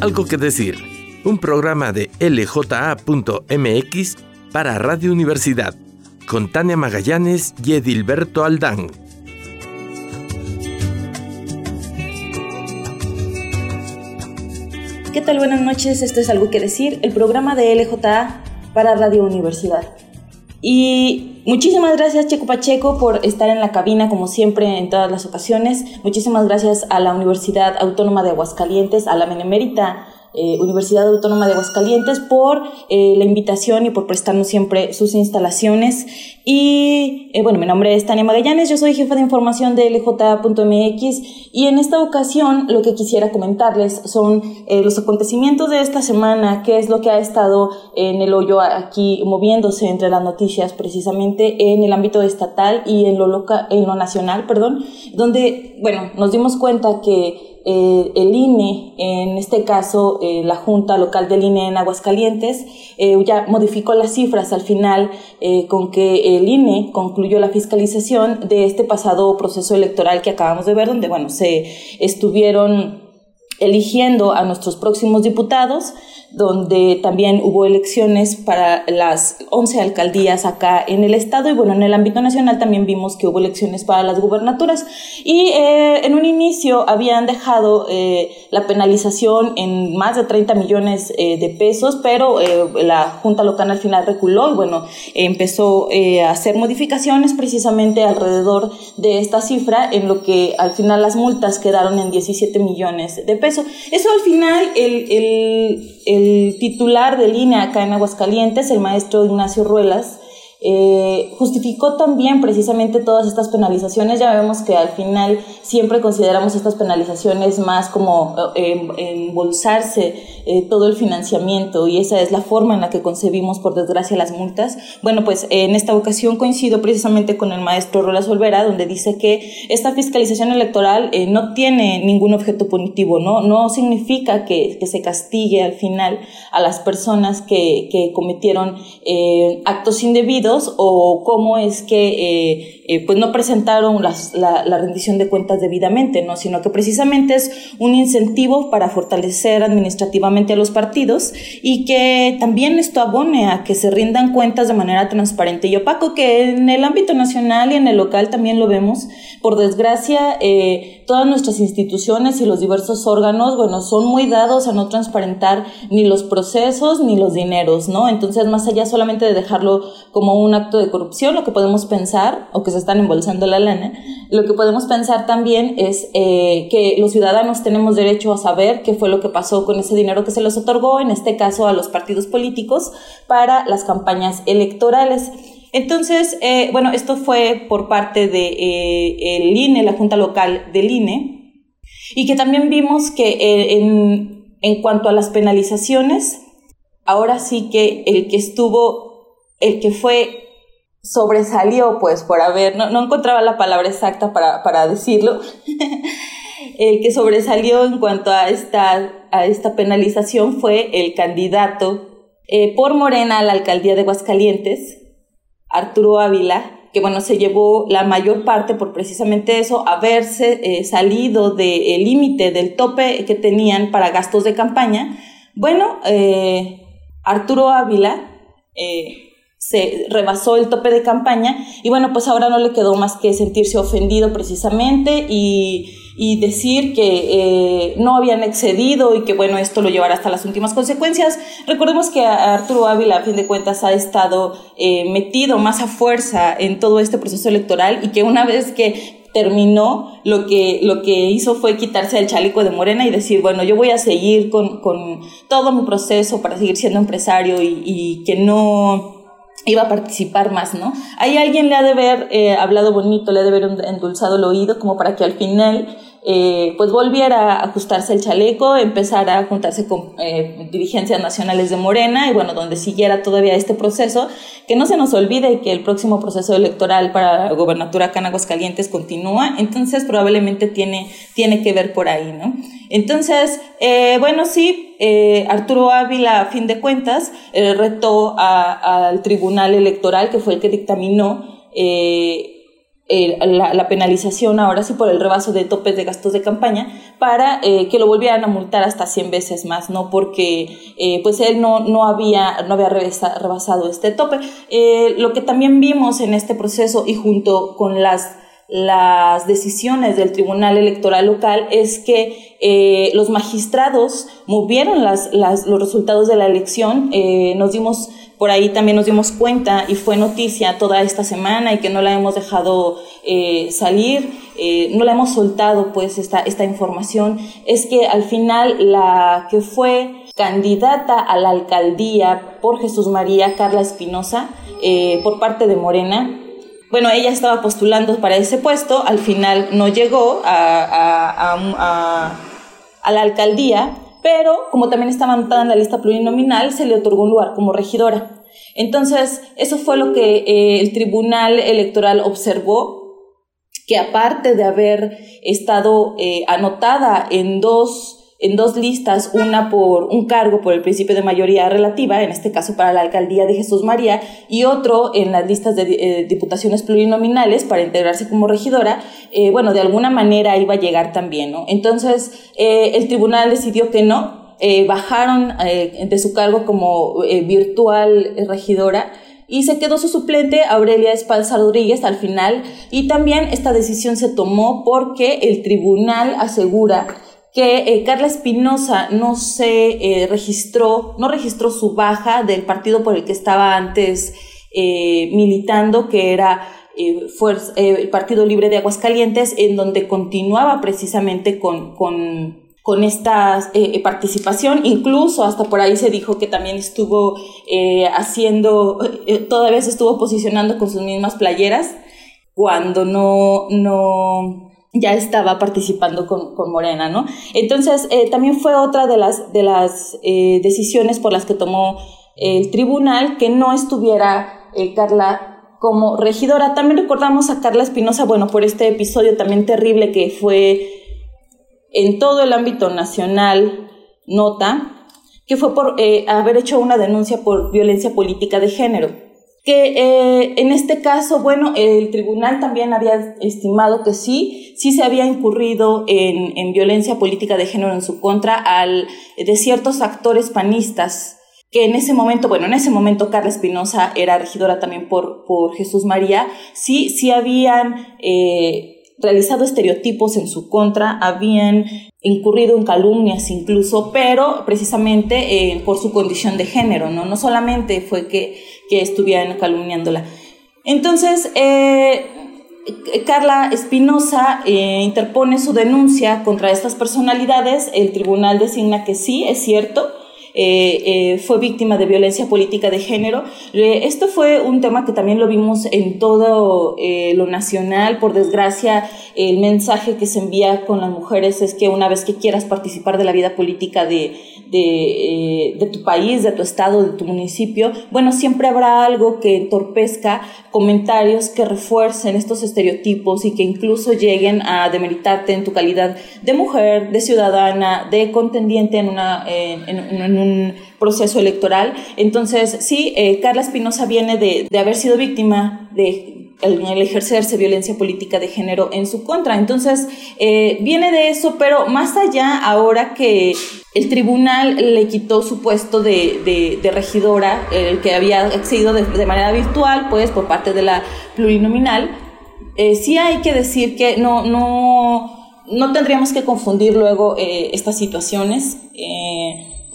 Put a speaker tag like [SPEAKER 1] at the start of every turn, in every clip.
[SPEAKER 1] Algo que decir, un programa de lja.mx para Radio Universidad, con Tania Magallanes y Edilberto Aldán.
[SPEAKER 2] ¿Qué tal? Buenas noches, esto es Algo que decir, el programa de LJA para Radio Universidad. Y muchísimas gracias Checo Pacheco por estar en la cabina como siempre en todas las ocasiones. Muchísimas gracias a la Universidad Autónoma de Aguascalientes, a la Menemérita eh, Universidad Autónoma de Aguascalientes por eh, la invitación y por prestarnos siempre sus instalaciones. Y eh, bueno, mi nombre es Tania Magallanes, yo soy jefa de información de LJ.mx y en esta ocasión lo que quisiera comentarles son los acontecimientos de esta semana, qué es lo que ha estado en el hoyo aquí moviéndose entre las noticias precisamente en el ámbito estatal y en lo, local, en lo nacional, perdón, donde, bueno, nos dimos cuenta que eh, el INE, en este caso eh, la Junta Local del INE en Aguascalientes, eh, ya modificó las cifras al final con que el INE concluyó la fiscalización de este pasado proceso electoral que acabamos de ver, donde, bueno, se estuvieron eligiendo a nuestros próximos diputados donde también hubo elecciones para las 11 alcaldías acá en el estado y bueno, en el ámbito nacional también vimos que hubo elecciones para las gubernaturas y eh, en un inicio habían dejado eh, la penalización en más de 30 millones eh, de pesos, pero la Junta Local al final reculó y bueno, empezó a hacer modificaciones precisamente alrededor de esta cifra en lo que al final las multas quedaron en 17 millones de pesos. Eso al final el el titular de línea acá en Aguascalientes, el maestro Ignacio Ruelas, eh, justificó también precisamente todas estas penalizaciones. Ya vemos que al final siempre consideramos estas penalizaciones más como eh, embolsarse eh, todo el financiamiento y esa es la forma en la que concebimos, por desgracia, las multas. Bueno, pues en esta ocasión coincido precisamente con el maestro Rola Olvera, donde dice que esta fiscalización electoral no tiene ningún objeto punitivo, ¿no? No significa que, que se castigue al final a las personas que, que cometieron actos indebidos o cómo es que eh, eh, pues no presentaron la, rendición de cuentas debidamente, ¿no? sino que precisamente es un incentivo para fortalecer administrativamente a los partidos y que también esto abone a que se rindan cuentas de manera transparente y opaco, que en el ámbito nacional y en el local también lo vemos. Por desgracia, eh, todas nuestras instituciones y los diversos órganos, bueno, son muy dados a no transparentar ni los procesos ni los dineros, ¿no? Entonces, más allá solamente de dejarlo como un acto de corrupción, lo que podemos pensar, o que se están embolsando la lana, lo que podemos pensar también es eh, que los ciudadanos tenemos derecho a saber qué fue lo que pasó con ese dinero que se les otorgó, en este caso a los partidos políticos, para las campañas electorales. Entonces, eh, bueno, esto fue por parte de, eh, INE, la Junta Local del INE, y que también vimos que en, en cuanto a las penalizaciones, ahora sí que el que estuvo el que fue sobresalió, pues, por haber, no, no encontraba la palabra exacta para, para decirlo, el que sobresalió en cuanto a esta, a esta penalización fue el candidato eh, por Morena a la alcaldía de Aguascalientes, Arturo Ávila, que bueno, se llevó la mayor parte por precisamente eso, haberse eh, salido del límite, del tope que tenían para gastos de campaña. Bueno, eh, Arturo Ávila se rebasó el tope de campaña y bueno, pues ahora no le quedó más que sentirse ofendido precisamente y, decir que eh, no habían excedido y que bueno, esto lo llevará hasta las últimas consecuencias. Recordemos que Arturo Ávila, a fin de cuentas, ha estado eh, metido más a fuerza en todo este proceso electoral y que una vez que terminó, lo que, lo que hizo fue quitarse el chaleco de Morena y decir, bueno, yo voy a seguir con, todo mi proceso para seguir siendo empresario y que no iba a participar más, ¿no? Ahí alguien le ha de haber eh, hablado bonito, le ha de haber endulzado el oído como para que al final eh, pues volviera a ajustarse el chaleco, empezara a juntarse con eh, dirigencias nacionales de Morena y bueno, donde siguiera todavía este proceso, que no se nos olvide que el próximo proceso electoral para la gobernatura acá en continúa, entonces probablemente tiene, tiene que ver por ahí, ¿no? Entonces, eh, bueno, sí, Arturo Ávila, a fin de cuentas, retó al Tribunal Electoral, que fue el que dictaminó eh, la, penalización ahora sí por el rebaso de topes de gastos de campaña para eh, que lo volvieran a multar hasta 100 veces más, ¿no? Porque eh, pues él no, no había, no había rebasado este tope. lo que también vimos en este proceso y junto con las las decisiones del Tribunal Electoral Local es que eh, los magistrados movieron las, las, los resultados de la elección. Eh, nos dimos, por ahí también nos dimos cuenta y fue noticia toda esta semana y que no la hemos dejado eh, salir, no la hemos soltado pues esta, esta información, es que al final la que fue candidata a la alcaldía por Jesús María Carla Espinosa, por parte de Morena, bueno, ella estaba postulando para ese puesto, al final no llegó a, la alcaldía, pero como también estaba anotada en la lista plurinominal, se le otorgó un lugar como regidora. Entonces, eso fue lo que eh, el Tribunal Electoral observó, que aparte de haber estado eh, anotada en dos en dos listas, una por un cargo por el principio de mayoría relativa, en este caso para la alcaldía de Jesús María, y otro en las listas de eh, diputaciones plurinominales para integrarse como regidora, eh, bueno, de alguna manera iba a llegar también, ¿no? Entonces, eh, el tribunal decidió que no, bajaron de su cargo como virtual regidora, y se quedó su suplente Aurelia Espalza Rodríguez al final y también esta decisión se tomó porque el tribunal asegura que eh, Carla Espinosa no se eh, registró, no registró su baja del partido por el que estaba antes eh, militando, que era el Partido Libre de Aguascalientes, en donde continuaba precisamente con, con, con esta participación. Incluso hasta por ahí se dijo que también estuvo haciendo, todavía se estuvo posicionando con sus mismas playeras, cuando no, no, ya estaba participando con, con Morena, ¿no? Entonces, eh, también fue otra de las, de las eh, decisiones por las que tomó el tribunal que no estuviera eh, Carla como regidora. También recordamos a Carla Espinosa, bueno, por este episodio también terrible que fue en todo el ámbito nacional nota, que fue por haber hecho una denuncia por violencia política de género que en este caso, bueno, el tribunal también había estimado que sí, sí se había incurrido en, en violencia política de género en su contra al, de ciertos actores panistas que en ese momento, bueno, en ese momento Carla Espinosa era regidora también por, por Jesús María, sí, sí habían eh, realizado estereotipos en su contra, habían incurrido en calumnias incluso, pero precisamente eh, por su condición de género, ¿no? No solamente fue que, que estuvieran calumniándola. Entonces, eh, Carla Espinosa eh, interpone su denuncia contra estas personalidades, el tribunal designa que sí, es cierto, eh, eh, fue víctima de violencia política de género. Eh, esto fue un tema que también lo vimos en todo lo nacional. Por desgracia, el mensaje que se envía con las mujeres es que una vez que quieras participar de la vida política de, de, de tu país, de tu estado, de tu municipio, bueno, siempre habrá algo que entorpezca comentarios que refuercen estos estereotipos y que incluso lleguen a demeritarte en tu calidad de mujer, de ciudadana, de contendiente en, una, en, en proceso electoral. Entonces, sí, eh, Carla Espinosa viene de, de, haber sido víctima de el, ejercerse violencia política de género en su contra. Entonces, eh, viene de eso, pero más allá, ahora que el tribunal le quitó su puesto de, de, regidora, que había accedido de, manera virtual, pues por parte de la plurinominal, eh, sí hay que decir que no, no, no tendríamos que confundir luego estas situaciones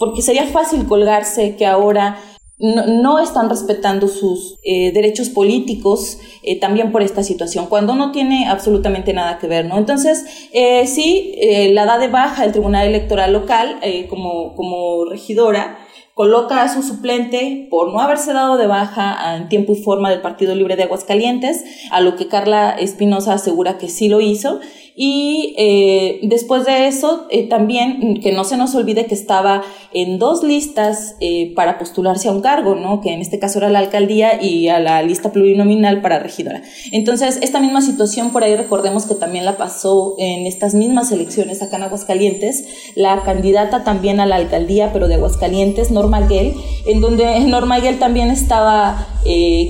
[SPEAKER 2] porque sería fácil colgarse que ahora no, están respetando sus eh, derechos políticos eh, también por esta situación, cuando no tiene absolutamente nada que ver, ¿no? Entonces, eh, sí, la da de baja el Tribunal Electoral Local como, como regidora, coloca a su suplente por no haberse dado de baja en tiempo y forma del Partido Libre de Aguascalientes, a lo que Carla Espinosa asegura que sí lo hizo, y eh, después de eso, eh, también que no se nos olvide que estaba en dos listas eh, para postularse a un cargo, ¿no? Que en este caso era la alcaldía y a la lista plurinominal para regidora. Entonces, esta misma situación por ahí recordemos que también la pasó en estas mismas elecciones acá en Aguascalientes, la candidata también a la alcaldía, pero de Aguascalientes, Norma Guel, en donde Norma Guel también estaba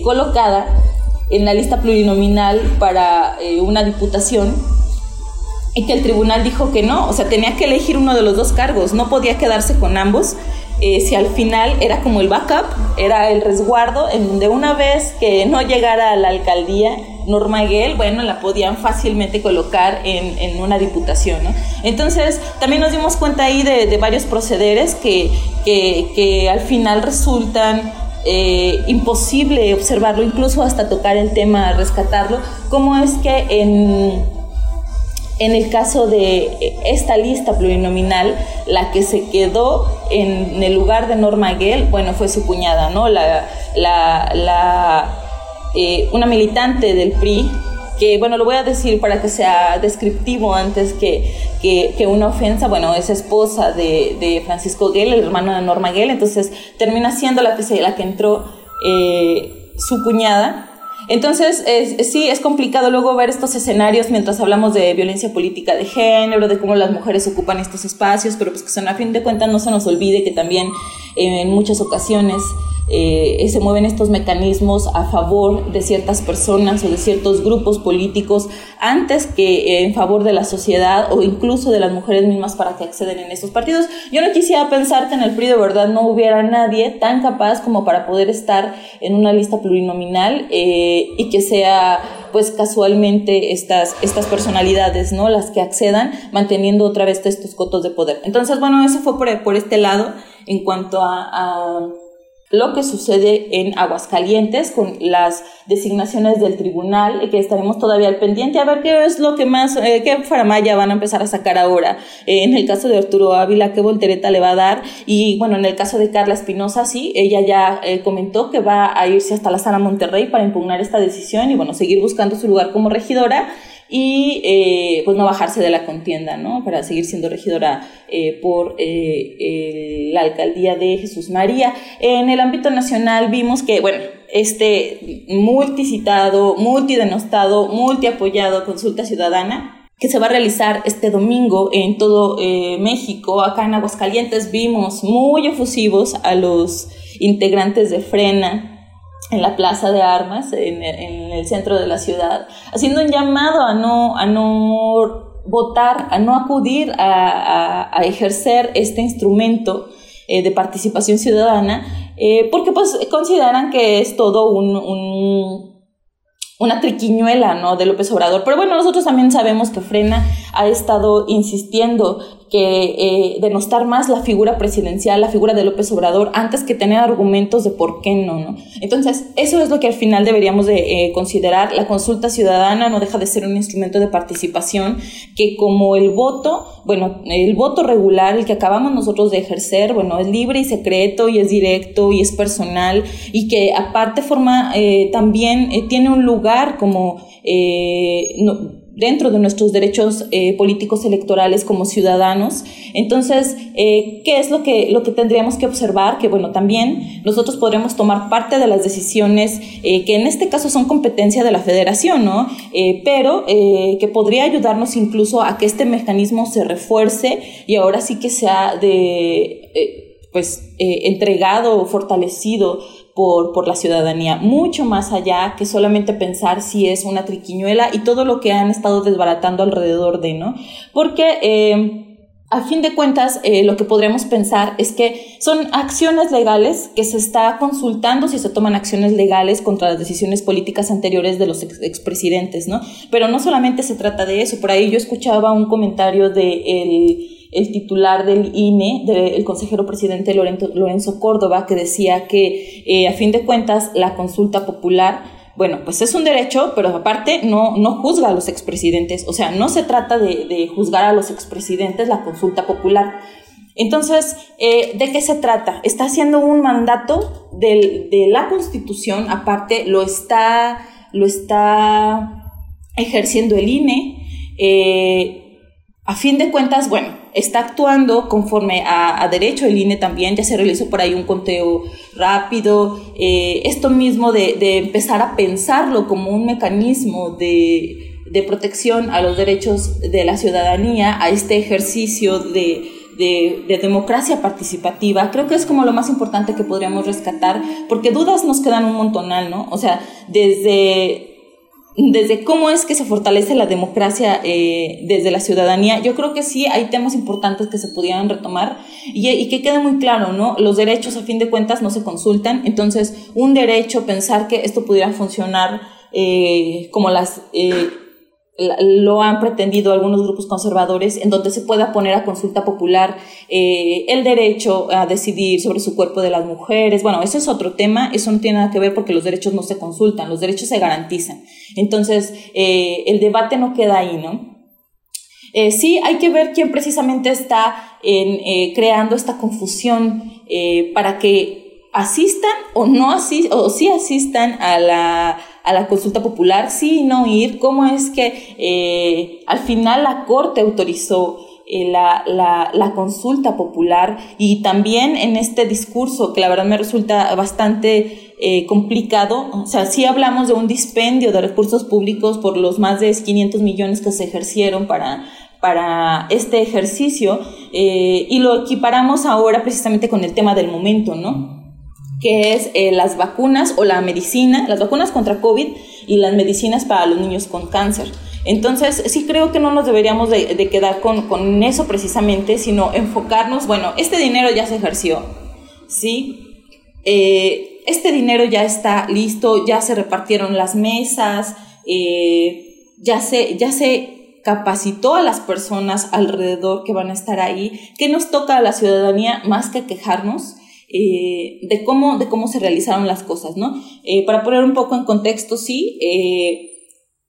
[SPEAKER 2] colocada en la lista plurinominal para eh, una diputación y que el tribunal dijo que no, o sea, tenía que elegir uno de los dos cargos, no podía quedarse con ambos. Eh, si al final era como el backup, era el resguardo, en donde una vez que no llegara a la alcaldía, Norma Gell, bueno, la podían fácilmente colocar en, en una diputación, ¿no? Entonces, también nos dimos cuenta ahí de, de varios procederes que, que, que, al final resultan eh, imposible observarlo, incluso hasta tocar el tema, rescatarlo, como es que en en el caso de esta lista plurinominal, la que se quedó en el lugar de Norma Gell, bueno, fue su cuñada, ¿no? La, la, eh, una militante del PRI, que, bueno, lo voy a decir para que sea descriptivo antes que, que, una ofensa, bueno, es esposa de, de, Francisco Gell, el hermano de Norma Gell, entonces termina siendo la que, se, la que entró eh, su cuñada entonces, sí, es complicado luego ver estos escenarios mientras hablamos de violencia política de género, de cómo las mujeres ocupan estos espacios, pero pues que son, a fin de cuentas no se nos olvide que también eh, en muchas ocasiones eh, se mueven estos mecanismos a favor de ciertas personas o de ciertos grupos políticos antes que en favor de la sociedad o incluso de las mujeres mismas para que acceden en estos partidos. Yo no quisiera pensar que en el PRI de verdad no hubiera nadie tan capaz como para poder estar en una lista plurinominal eh, y que sea pues casualmente estas, estas personalidades, ¿no? Las que accedan manteniendo otra vez estos cotos de poder. Entonces, bueno, eso fue por, por este lado en cuanto a lo que sucede en Aguascalientes con las designaciones del tribunal, que estaremos todavía al pendiente a ver qué es lo que más, eh, qué faramaya van a empezar a sacar ahora. Eh, en el caso de Arturo Ávila, qué voltereta le va a dar. Y bueno, en el caso de Carla Espinosa, sí, ella ya eh, comentó que va a irse hasta la sala Monterrey para impugnar esta decisión y bueno, seguir buscando su lugar como regidora y eh, pues no bajarse de la contienda, ¿no? Para seguir siendo regidora eh, por eh, la alcaldía de Jesús María. En el ámbito nacional vimos que, bueno, este multicitado, multidenostado, multiapoyado consulta ciudadana que se va a realizar este domingo en todo México. Acá en Aguascalientes vimos muy efusivos a los integrantes de Frena, en la plaza de armas, en, el centro de la ciudad, haciendo un llamado a no, a no votar, a no acudir a, ejercer este instrumento eh, de participación ciudadana, eh, porque pues consideran que es todo un una triquiñuela, ¿no? De López Obrador. Pero bueno, nosotros también sabemos que Frena ha estado insistiendo que eh, denostar más la figura presidencial, la figura de López Obrador, antes que tener argumentos de por qué no, ¿no? Entonces, eso es lo que al final deberíamos de eh, considerar. La consulta ciudadana no deja de ser un instrumento de participación que como el voto, bueno, el voto regular, el que acabamos nosotros de ejercer, bueno, es libre y secreto y es directo y es personal y que aparte forma, eh, también tiene un lugar como eh, dentro de nuestros derechos eh, políticos electorales como ciudadanos. Entonces, eh, ¿qué es lo que, lo que tendríamos que observar? Que bueno, también nosotros podremos tomar parte de las decisiones que en este caso son competencia de la federación, ¿no? pero que podría ayudarnos incluso a que este mecanismo se refuerce y ahora sí que sea de pues entregado fortalecido por, por la ciudadanía, mucho más allá que solamente pensar si es una triquiñuela y todo lo que han estado desbaratando alrededor de, ¿no? Porque... Eh, a fin de cuentas, eh, lo que podríamos pensar es que son acciones legales que se está consultando si se toman acciones legales contra las decisiones políticas anteriores de los expresidentes, ¿no? Pero no solamente se trata de eso. Por ahí yo escuchaba un comentario de el el titular del INE, del consejero presidente Lorenzo, Córdoba, que decía que eh, a fin de cuentas la consulta popular, bueno, pues es un derecho, pero aparte no, no juzga a los expresidentes, o sea, no se trata de, juzgar a los expresidentes la consulta popular. Entonces, eh, ¿de qué se trata? Está haciendo un mandato de la Constitución, aparte lo está, lo está ejerciendo el INE. Eh, a fin de cuentas, bueno, está actuando conforme a, derecho, el INE también, ya se realizó por ahí un conteo rápido, eh, esto mismo de, empezar a pensarlo como un mecanismo de, protección a los derechos de la ciudadanía, a este ejercicio de, de, democracia participativa, creo que es como lo más importante que podríamos rescatar, porque dudas nos quedan un montonal, ¿no? O sea, desde desde cómo es que se fortalece la democracia eh, desde la ciudadanía, yo creo que sí hay temas importantes que se pudieran retomar y, que quede muy claro, ¿no? Los derechos a fin de cuentas no se consultan, entonces un derecho, pensar que esto pudiera funcionar eh, como las... Eh, lo han pretendido algunos grupos conservadores, en donde se pueda poner a consulta popular eh, el derecho a decidir sobre su cuerpo de las mujeres. Bueno, eso es otro tema, eso no tiene nada que ver porque los derechos no se consultan, los derechos se garantizan. Entonces, eh, el debate no queda ahí, ¿no? Eh, sí, hay que ver quién precisamente está en, creando esta confusión para que asistan o no asistan, o sí asistan a la a la consulta popular, sí y no ir, cómo es que eh, al final la Corte autorizó eh, la, la, consulta popular y también en este discurso que la verdad me resulta bastante eh, complicado, o sea, sí hablamos de un dispendio de recursos públicos por los más de 500 millones que se ejercieron para, para este ejercicio y lo equiparamos ahora precisamente con el tema del momento, ¿no? Que es eh, las vacunas o la medicina, las vacunas contra COVID y las medicinas para los niños con cáncer. Entonces, sí creo que no nos deberíamos de, quedar con, con, eso precisamente, sino enfocarnos, bueno, este dinero ya se ejerció, ¿sí? Eh, este dinero ya está listo, ya se repartieron las mesas, eh, ya, se, ya se capacitó a las personas alrededor que van a estar ahí. ¿Qué nos toca a la ciudadanía más que quejarnos? Eh, de, cómo, de cómo se realizaron las cosas, ¿no? Eh, para poner un poco en contexto, sí, eh,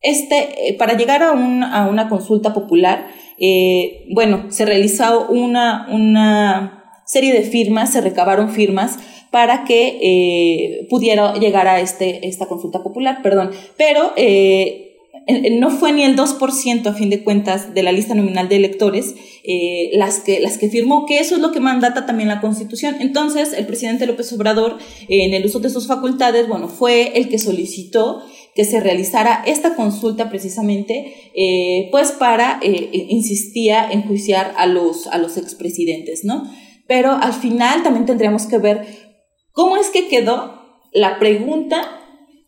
[SPEAKER 2] este, para llegar a, a, una consulta popular, bueno, se realizó una, una serie de firmas, se recabaron firmas para que pudiera llegar a este, esta consulta popular, perdón, pero no fue ni el 2% a fin de cuentas de la lista nominal de electores eh, las, que, las que firmó, que eso es lo que mandata también la Constitución. Entonces, el presidente López Obrador, en el uso de sus facultades, bueno, fue el que solicitó que se realizara esta consulta precisamente, eh, pues para, eh, insistía, enjuiciar a los, a los expresidentes, ¿no? Pero al final también tendríamos que ver cómo es que quedó la pregunta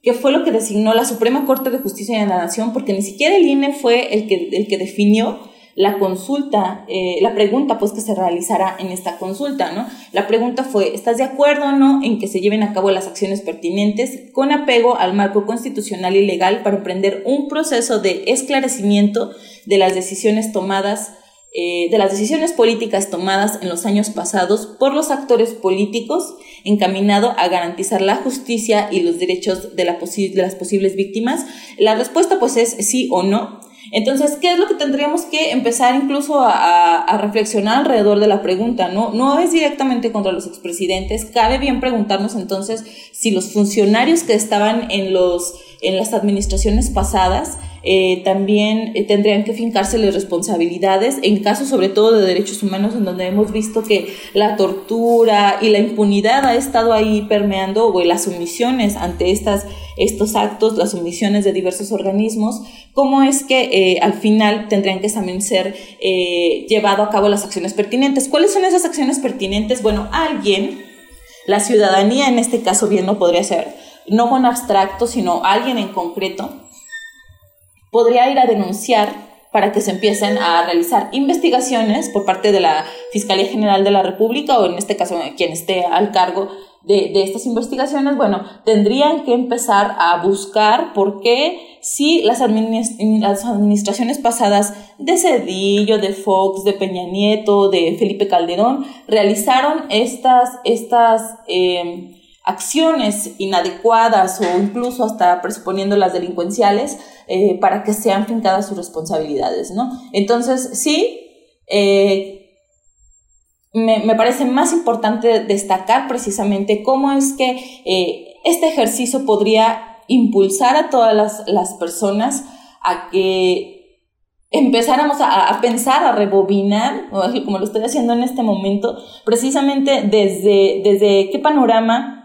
[SPEAKER 2] que fue lo que designó la Suprema Corte de Justicia de la Nación, porque ni siquiera el INE fue el que, el que definió la consulta, eh, la pregunta pues que se realizará en esta consulta, ¿no? La pregunta fue, ¿estás de acuerdo o no en que se lleven a cabo las acciones pertinentes con apego al marco constitucional y legal para emprender un proceso de esclarecimiento de las decisiones tomadas eh, de las decisiones políticas tomadas en los años pasados por los actores políticos encaminado a garantizar la justicia y los derechos de, la de las posibles víctimas? La respuesta pues es sí o no. Entonces, ¿qué es lo que tendríamos que empezar incluso a, a, reflexionar alrededor de la pregunta? ¿no? no es directamente contra los expresidentes. Cabe bien preguntarnos entonces si los funcionarios que estaban en, los, en las administraciones pasadas eh, también eh, tendrían que fincárseles responsabilidades en casos sobre todo de derechos humanos en donde hemos visto que la tortura y la impunidad ha estado ahí permeando o las omisiones ante estas, estos actos, las omisiones de diversos organismos, cómo es que eh, al final tendrían que también ser llevado a cabo las acciones pertinentes. ¿Cuáles son esas acciones pertinentes? Bueno, alguien, la ciudadanía en este caso bien no podría ser, no con abstracto, sino alguien en concreto, podría ir a denunciar para que se empiecen a realizar investigaciones por parte de la Fiscalía General de la República o en este caso quien esté al cargo de, estas investigaciones, bueno, tendrían que empezar a buscar por qué si las, las administraciones pasadas de Cedillo, de Fox, de Peña Nieto, de Felipe Calderón, realizaron estas, estas eh, acciones inadecuadas o incluso hasta presuponiendo las delincuenciales eh, para que sean fincadas sus responsabilidades, ¿no? Entonces, sí, eh, me, parece más importante destacar precisamente cómo es que eh, este ejercicio podría impulsar a todas las, las personas a que empezáramos a, a, pensar, a rebobinar, como lo estoy haciendo en este momento, precisamente desde, desde qué panorama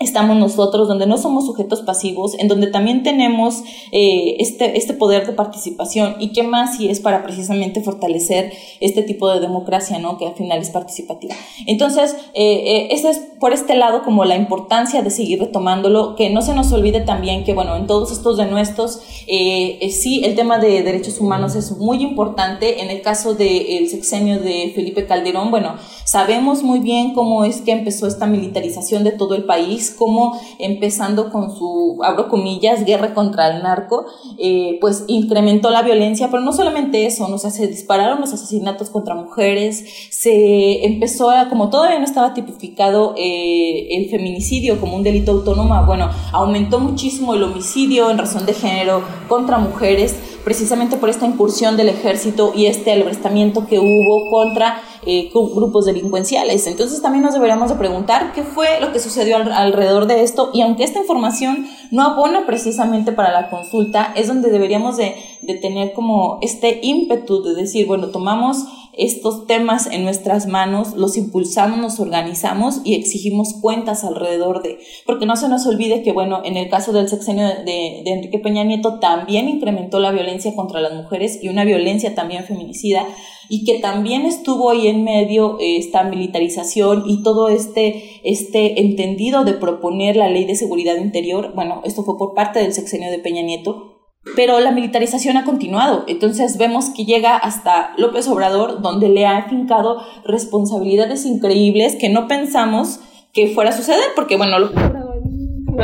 [SPEAKER 2] estamos nosotros, donde no somos sujetos pasivos, en donde también tenemos eh, este, este poder de participación y qué más si es para precisamente fortalecer este tipo de democracia, ¿no? Que al final es participativa. Entonces, eh, eh es por este lado como la importancia de seguir retomándolo, que no se nos olvide también que, bueno, en todos estos denuestos, eh, eh, sí, el tema de derechos humanos es muy importante. En el caso del sexenio de Felipe Calderón, bueno, sabemos muy bien cómo es que empezó esta militarización de todo el país, como empezando con su, abro comillas, guerra contra el narco, eh, pues incrementó la violencia, pero no solamente eso, ¿no? se dispararon los asesinatos contra mujeres, se empezó a, como todavía no estaba tipificado eh, el feminicidio como un delito autónomo, bueno, aumentó muchísimo el homicidio en razón de género contra mujeres, precisamente por esta incursión del ejército y este albrestamiento que hubo contra eh, grupos delincuenciales. Entonces también nos deberíamos de preguntar qué fue lo que sucedió alrededor de esto y aunque esta información no abona precisamente para la consulta, es donde deberíamos de, de tener como este ímpetu de decir, bueno, tomamos estos temas en nuestras manos, los impulsamos, nos organizamos y exigimos cuentas alrededor de, porque no se nos olvide que, bueno, en el caso del sexenio de, de, Enrique Peña Nieto también incrementó la violencia contra las mujeres y una violencia también feminicida y que también estuvo ahí en medio esta militarización y todo este, este entendido de proponer la ley de seguridad interior, bueno, esto fue por parte del sexenio de Peña Nieto, pero la militarización ha continuado. Entonces vemos que llega hasta López Obrador, donde le ha afincado responsabilidades increíbles que no pensamos que fuera a suceder, porque bueno, López Obrador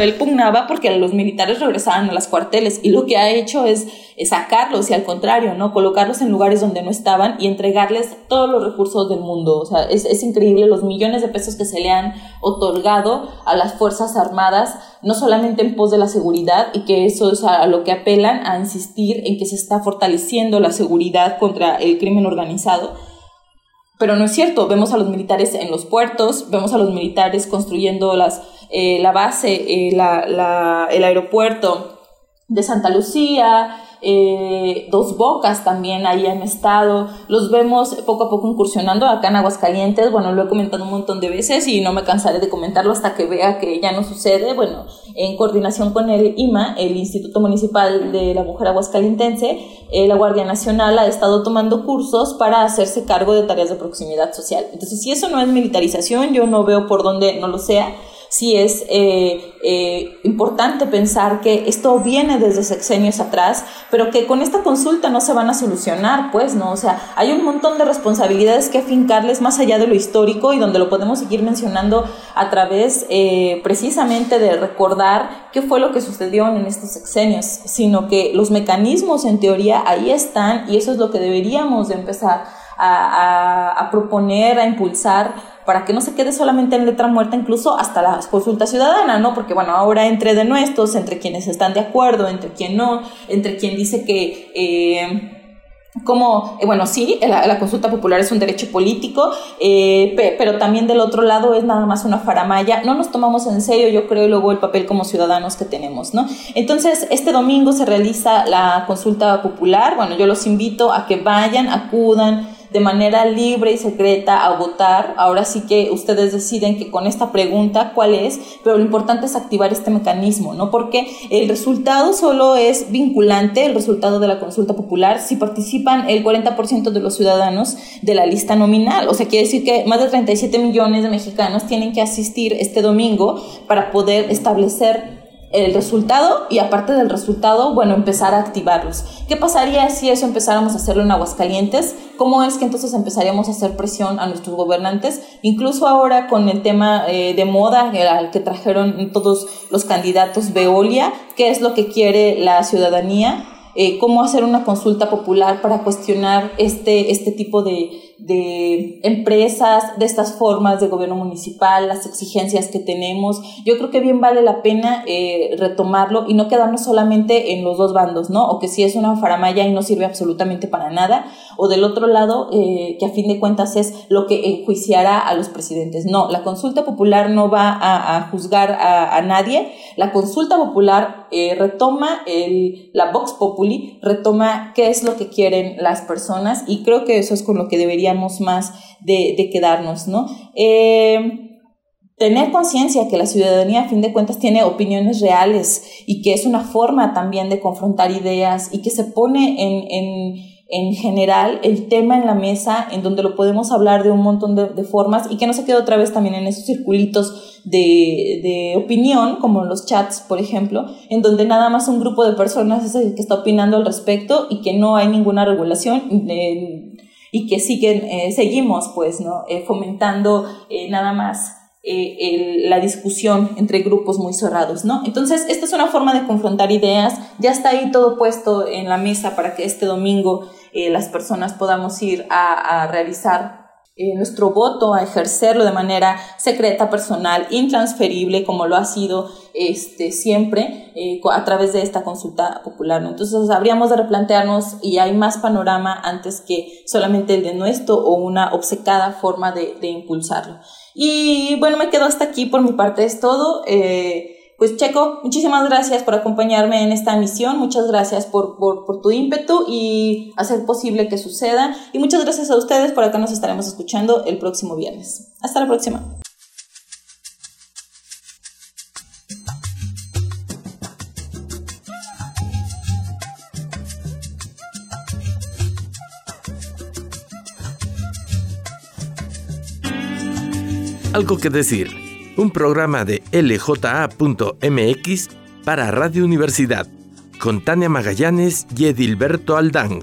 [SPEAKER 2] él pugnaba porque los militares regresaban a las cuarteles y lo que ha hecho es, sacarlos y al contrario, ¿no? Colocarlos en lugares donde no estaban y entregarles todos los recursos del mundo. O sea, es, es increíble los millones de pesos que se le han otorgado a las Fuerzas Armadas, no solamente en pos de la seguridad y que eso es a lo que apelan a insistir en que se está fortaleciendo la seguridad contra el crimen organizado, pero no es cierto, vemos a los militares en los puertos, vemos a los militares construyendo las eh, la base, eh, el aeropuerto de Santa Lucía, eh, Dos Bocas también ahí han estado, los vemos poco a poco incursionando acá en Aguascalientes, bueno, lo he comentado un montón de veces y no me cansaré de comentarlo hasta que vea que ya no sucede, bueno, en coordinación con el IMA, el Instituto Municipal de la Mujer Aguascalientense, la Guardia Nacional ha estado tomando cursos para hacerse cargo de tareas de proximidad social. Entonces, si eso no es militarización, yo no veo por dónde no lo sea sí es eh, eh, importante pensar que esto viene desde sexenios atrás, pero que con esta consulta no se van a solucionar, pues, ¿no? O sea, hay un montón de responsabilidades que afincarles más allá de lo histórico y donde lo podemos seguir mencionando a través eh, precisamente de recordar qué fue lo que sucedió en estos sexenios, sino que los mecanismos en teoría ahí están y eso es lo que deberíamos de empezar a, proponer, a impulsar para que no se quede solamente en letra muerta, incluso hasta la consulta ciudadana, ¿no? Porque bueno, ahora entre de nuestros, entre quienes están de acuerdo, entre quien no, entre quien dice que... Eh, como, eh, bueno, sí, la, consulta popular es un derecho político, eh, pero también del otro lado es nada más una faramaya. No nos tomamos en serio, yo creo, luego el papel como ciudadanos que tenemos, ¿no? Entonces, este domingo se realiza la consulta popular. Bueno, yo los invito a que vayan, acudan, de manera libre y secreta a votar. Ahora sí que ustedes deciden que con esta pregunta cuál es, pero lo importante es activar este mecanismo, ¿no? Porque el resultado solo es vinculante, el resultado de la consulta popular, si participan el 40% de los ciudadanos de la lista nominal. O sea, quiere decir que más de 37 millones de mexicanos tienen que asistir este domingo para poder establecer el resultado y aparte del resultado, bueno, empezar a activarlos. ¿Qué pasaría si eso empezáramos a hacerlo en Aguascalientes? ¿Cómo es que entonces empezaríamos a hacer presión a nuestros gobernantes? Incluso ahora con el tema eh, de moda al que trajeron todos los candidatos Veolia, ¿qué es lo que quiere la ciudadanía? Eh, cómo hacer una consulta popular para cuestionar este, este tipo de, de empresas, de estas formas de gobierno municipal, las exigencias que tenemos. Yo creo que bien vale la pena eh, retomarlo y no quedarnos solamente en los dos bandos, ¿no? O que si es una faramaya y no sirve absolutamente para nada, o del otro lado, eh, que a fin de cuentas es lo que enjuiciará a los presidentes. No, la consulta popular no va a, juzgar a, nadie. La consulta popular eh, retoma el, la Vox Retoma qué es lo que quieren las personas y creo que eso es con lo que debería más de, de quedarnos, ¿no? Eh, tener conciencia que la ciudadanía a fin de cuentas tiene opiniones reales y que es una forma también de confrontar ideas y que se pone en, en general el tema en la mesa en donde lo podemos hablar de un montón de, formas y que no se quede otra vez también en esos circulitos de, de, opinión, como los chats, por ejemplo, en donde nada más un grupo de personas es el que está opinando al respecto y que no hay ninguna regulación. Eh, y que siguen, eh, seguimos pues, ¿no? Eh, fomentando eh, nada más el, la discusión entre grupos muy cerrados, ¿no? Entonces, esta es una forma de confrontar ideas, ya está ahí todo puesto en la mesa para que este domingo las personas podamos ir a, realizar eh, nuestro voto, a ejercerlo de manera secreta, personal, intransferible, como lo ha sido este, siempre eh, a través de esta consulta popular. Entonces habríamos de replantearnos y hay más panorama antes que solamente el de nuestro o una obcecada forma de impulsarlo. Y bueno, me quedo hasta aquí por mi parte, es todo. Eh, pues Checo, muchísimas gracias por acompañarme en esta misión, muchas gracias por, por, por, tu ímpetu y hacer posible que suceda y muchas gracias a ustedes por acá nos estaremos escuchando el próximo viernes. Hasta la próxima.
[SPEAKER 1] Algo que decir un programa de lja.mx para Radio Universidad, con Tania Magallanes y Edilberto Aldán.